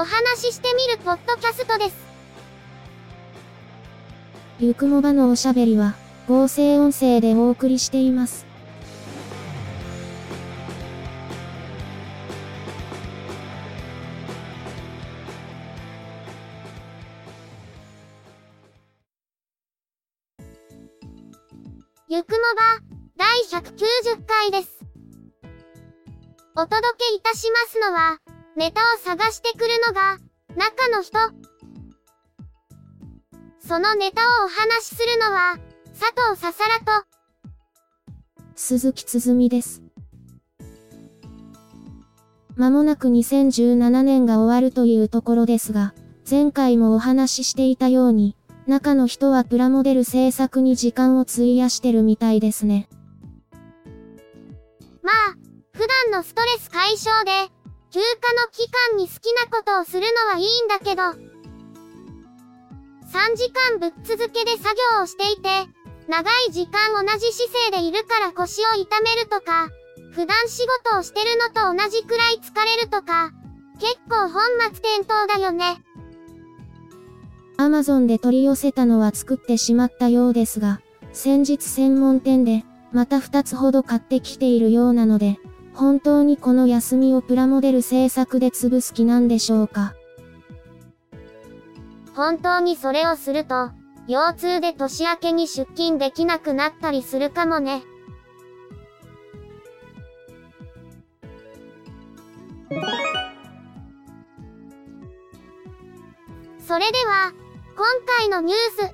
お話ししてみるポッドキャストです。ゆくもばのおしゃべりは、合成音声でお送りしています。ゆくもば、第190回です。お届けいたしますのは、ネタを探してくるのが、中の人。そのネタをお話しするのは、佐藤ささらと、鈴木つづみです。まもなく2017年が終わるというところですが、前回もお話ししていたように、中の人はプラモデル制作に時間を費やしてるみたいですね。まあ、普段のストレス解消で、休暇の期間に好きなことをするのはいいんだけど、3時間ぶっ続けで作業をしていて、長い時間同じ姿勢でいるから腰を痛めるとか、普段仕事をしてるのと同じくらい疲れるとか、結構本末転倒だよね。アマゾンで取り寄せたのは作ってしまったようですが、先日専門店で、また2つほど買ってきているようなので、本当にこの休みをプラモデル制作で潰す気なんでしょうか？本当にそれをすると、腰痛で年明けに出勤できなくなったりするかもね。それでは、今回のニュース、と、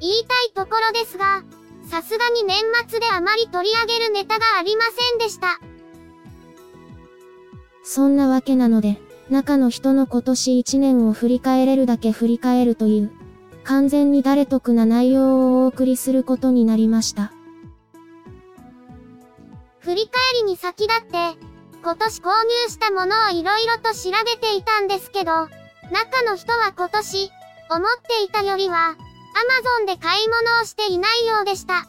言いたいところですが、さすがに年末であまり取り上げるネタがありませんでした。そんなわけなので、中の人の今年1年を振り返れるだけ振り返るという、完全に誰得な内容をお送りすることになりました。振り返りに先立って、今年購入したものをいろいろと調べていたんですけど、中の人は今年、思っていたよりは、Amazon で買い物をしていないようでした。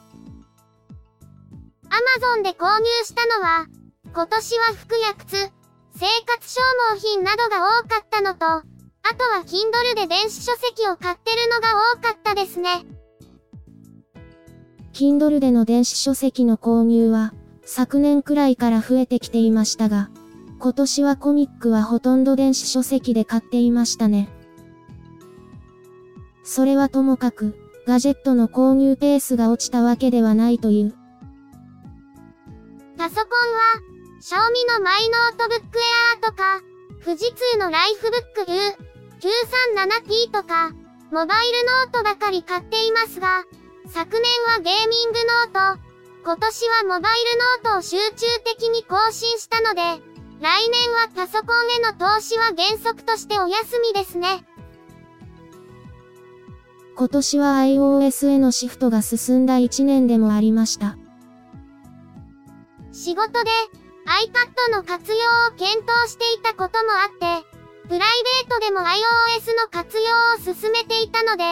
Amazon で購入したのは、今年は服や靴、生活消耗品などが多かったのと、あとは Kindle で電子書籍を買ってるのが多かったですね。Kindle での電子書籍の購入は、昨年くらいから増えてきていましたが、今年はコミックはほとんど電子書籍で買っていましたね。それはともかく、ガジェットの購入ペースが落ちたわけではないという。パソコンは、シャオミのマイノートブックエアーとか、富士通のライフブック U937P とか、モバイルノートばかり買っていますが、昨年はゲーミングノート、今年はモバイルノートを集中的に更新したので、来年はパソコンへの投資は原則としてお休みですね。今年は iOS へのシフトが進んだ1年でもありました。仕事で iPad の活用を検討していたこともあって、プライベートでも iOS の活用を進めていたので、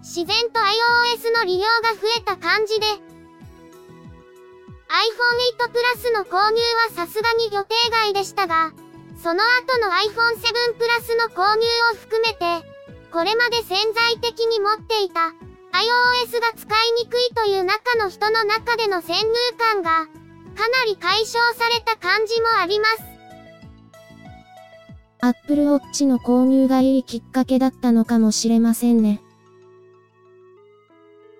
自然と iOS の利用が増えた感じで、iPhone 8 Plus の購入はさすがに予定外でしたが、その後の iPhone 7 Plus の購入を含めて、これまで潜在的に持っていた iOS が使いにくいという中の人の中での先入観が、かなり解消された感じもあります。Apple Watch の購入がいいきっかけだったのかもしれませんね。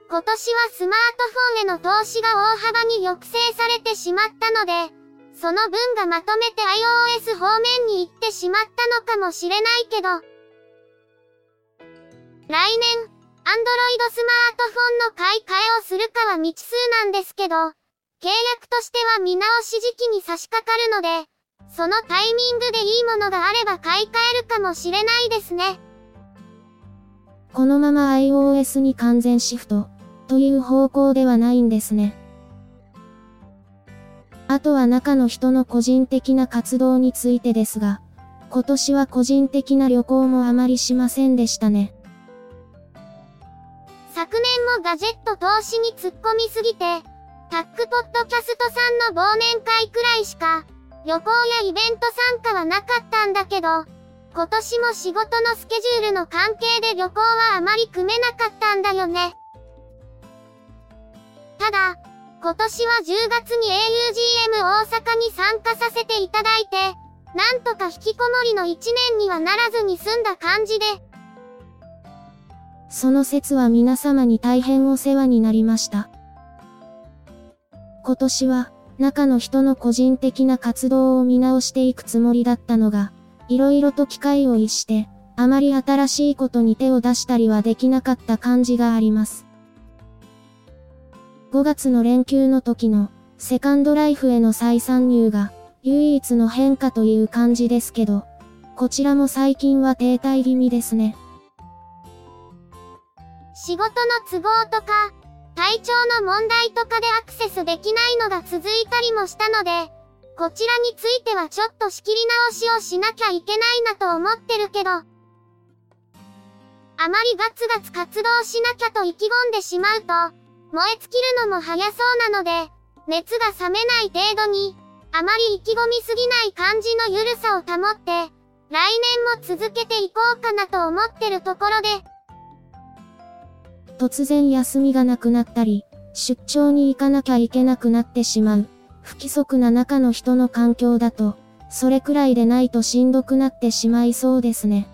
今年はスマートフォンへの投資が大幅に抑制されてしまったので、その分がまとめて iOS 方面に行ってしまったのかもしれないけど、来年、Android スマートフォンの買い替えをするかは未知数なんですけど、契約としては見直し時期に差し掛かるので、そのタイミングでいいものがあれば買い替えるかもしれないですね。このまま iOS に完全シフト、という方向ではないんですね。あとは中の人の個人的な活動についてですが、今年は個人的な旅行もあまりしませんでしたね。昨年もガジェット投資に突っ込みすぎて、タックポッドキャストさんの忘年会くらいしか、旅行やイベント参加はなかったんだけど、今年も仕事のスケジュールの関係で旅行はあまり組めなかったんだよね。ただ、今年は10月に augm 大阪に参加させていただいて、なんとか引きこもりの1年にはならずに済んだ感じで。その説は皆様に大変お世話になりました。今年は、中の人の個人的な活動を見直していくつもりだったのが、色々と機会を逸して、あまり新しいことに手を出したりはできなかった感じがあります。5月の連休の時のセカンドライフへの再参入が唯一の変化という感じですけど、こちらも最近は停滞気味ですね。仕事の都合とか、体調の問題とかでアクセスできないのが続いたりもしたので、こちらについてはちょっと仕切り直しをしなきゃいけないなと思ってるけど、あまりガツガツ活動しなきゃと意気込んでしまうと、燃え尽きるのも早そうなので、熱が冷めない程度に、あまり意気込みすぎない感じのゆるさを保って、来年も続けていこうかなと思ってるところで。突然休みがなくなったり、出張に行かなきゃいけなくなってしまう。不規則な中の人の環境だと、それくらいでないとしんどくなってしまいそうですね。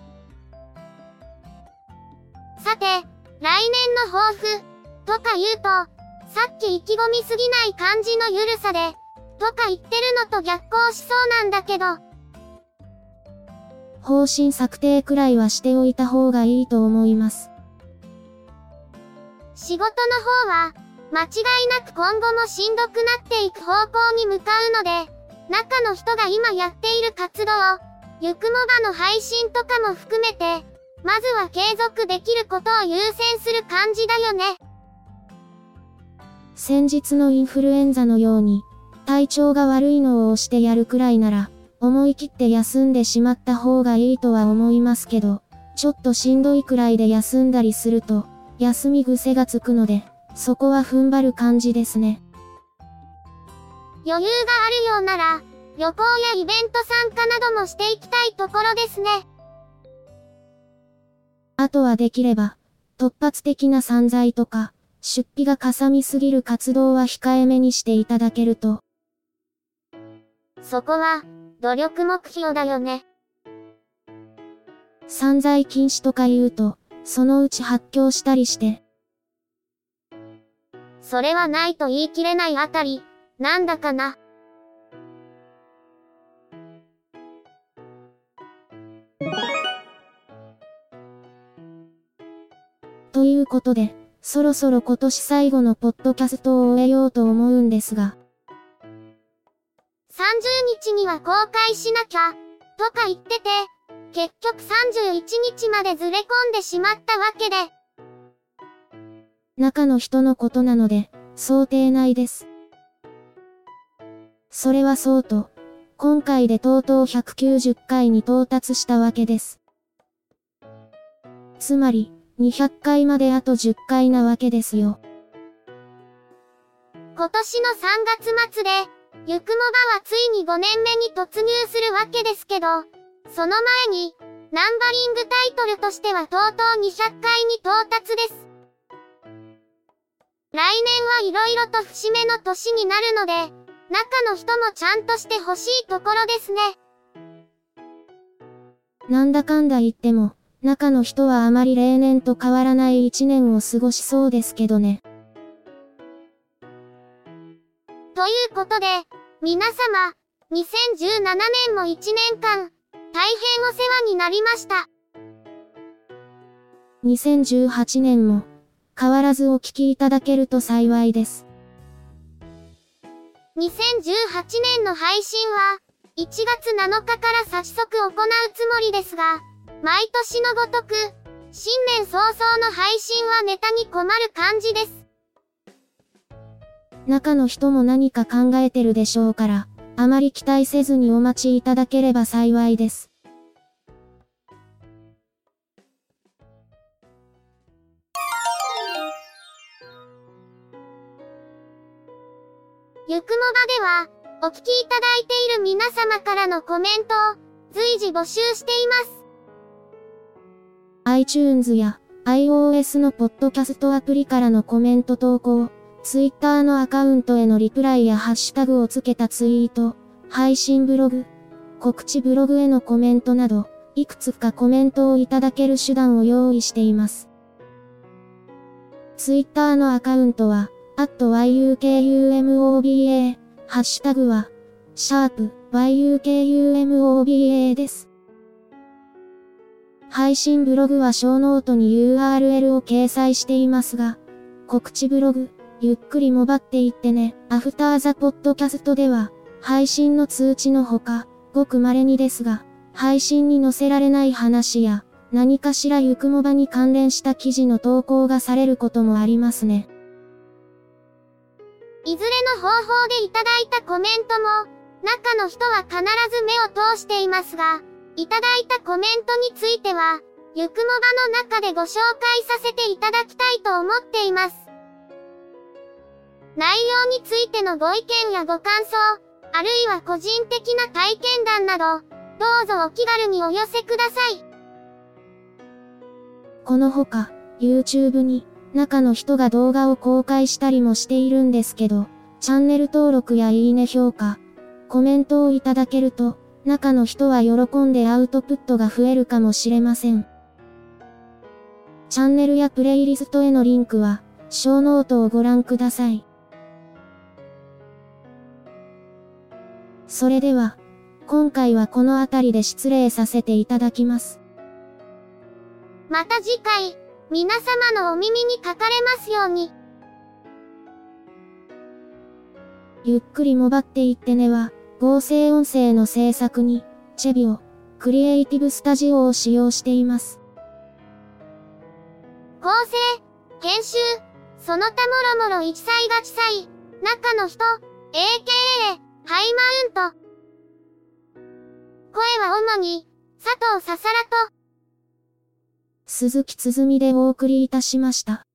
さて、来年の抱負。とか言うと、さっき意気込みすぎない感じのゆるさで、とか言ってるのと逆行しそうなんだけど。方針策定くらいはしておいた方がいいと思います。仕事の方は、間違いなく今後もしんどくなっていく方向に向かうので、中の人が今やっている活動、ゆくもばの配信とかも含めて、まずは継続できることを優先する感じだよね。先日のインフルエンザのように、体調が悪いのを押してやるくらいなら、思い切って休んでしまった方がいいとは思いますけど、ちょっとしんどいくらいで休んだりすると、休み癖がつくので、そこは踏ん張る感じですね。余裕があるようなら、旅行やイベント参加などもしていきたいところですね。あとはできれば、突発的な散財とか、出費がかさみすぎる活動は控えめにしていただけると。そこは、努力目標だよね。散財禁止とか言うと、そのうち発狂したりして。それはないと言い切れないあたり、なんだかな。ということで、そろそろ今年最後のポッドキャストを終えようと思うんですが。30日には公開しなきゃ、とか言ってて、結局31日までずれ込んでしまったわけで。中の人のことなので、想定内です。それはそうと、今回でとうとう190回に到達したわけです。つまり、200回まであと10回なわけですよ。今年の3月末で、ゆくもばはついに5年目に突入するわけですけど、その前に、ナンバリングタイトルとしてはとうとう200回に到達です。来年はいろいろと節目の年になるので、中の人もちゃんとしてほしいところですね。なんだかんだ言っても、中の人はあまり例年と変わらない一年を過ごしそうですけどね。ということで、皆様、2017年も一年間、大変お世話になりました。2018年も、変わらずお聞きいただけると幸いです。2018年の配信は、1月7日から早速行うつもりですが、毎年のごとく、新年早々の配信はネタに困る感じです。中の人も何か考えてるでしょうから、あまり期待せずにお待ちいただければ幸いです。ゆくもばでは、お聞きいただいている皆様からのコメントを随時募集しています。iTunes や iOS のポッドキャストアプリからのコメント投稿、Twitter のアカウントへのリプライやハッシュタグをつけたツイート、配信ブログ、告知ブログへのコメントなど、いくつかコメントをいただける手段を用意しています。Twitter のアカウントは、アット yukumoba ハッシュタグは、シャープ yukumoba です。配信ブログは show note に URL を掲載していますが、告知ブログ、ゆっくりもばっていってね、 after the podcast では、配信の通知のほか、ごく稀にですが、配信に載せられない話や、何かしらゆくもばに関連した記事の投稿がされることもありますね。いずれの方法でいただいたコメントも、中の人は必ず目を通していますが、いただいたコメントについては、ゆくもばの中でご紹介させていただきたいと思っています。内容についてのご意見やご感想、あるいは個人的な体験談など、どうぞお気軽にお寄せください。このほか、YouTube に、中の人が動画を公開したりもしているんですけど、チャンネル登録やいいね評価、コメントをいただけると、中の人は喜んでアウトプットが増えるかもしれません。チャンネルやプレイリストへのリンクは、 show note をご覧ください。それでは、今回はこの辺りで失礼させていただきます。また次回。皆様のお耳にかかれますように。ゆっくりもばっていってねは、合成音声の制作に、チェビオ、クリエイティブスタジオを使用しています。構成、編集、その他もろもろ一切が地裁、中の人、AKA、ハイマウント。声は主に、佐藤ささらと、鈴木つづみでお送りいたしました。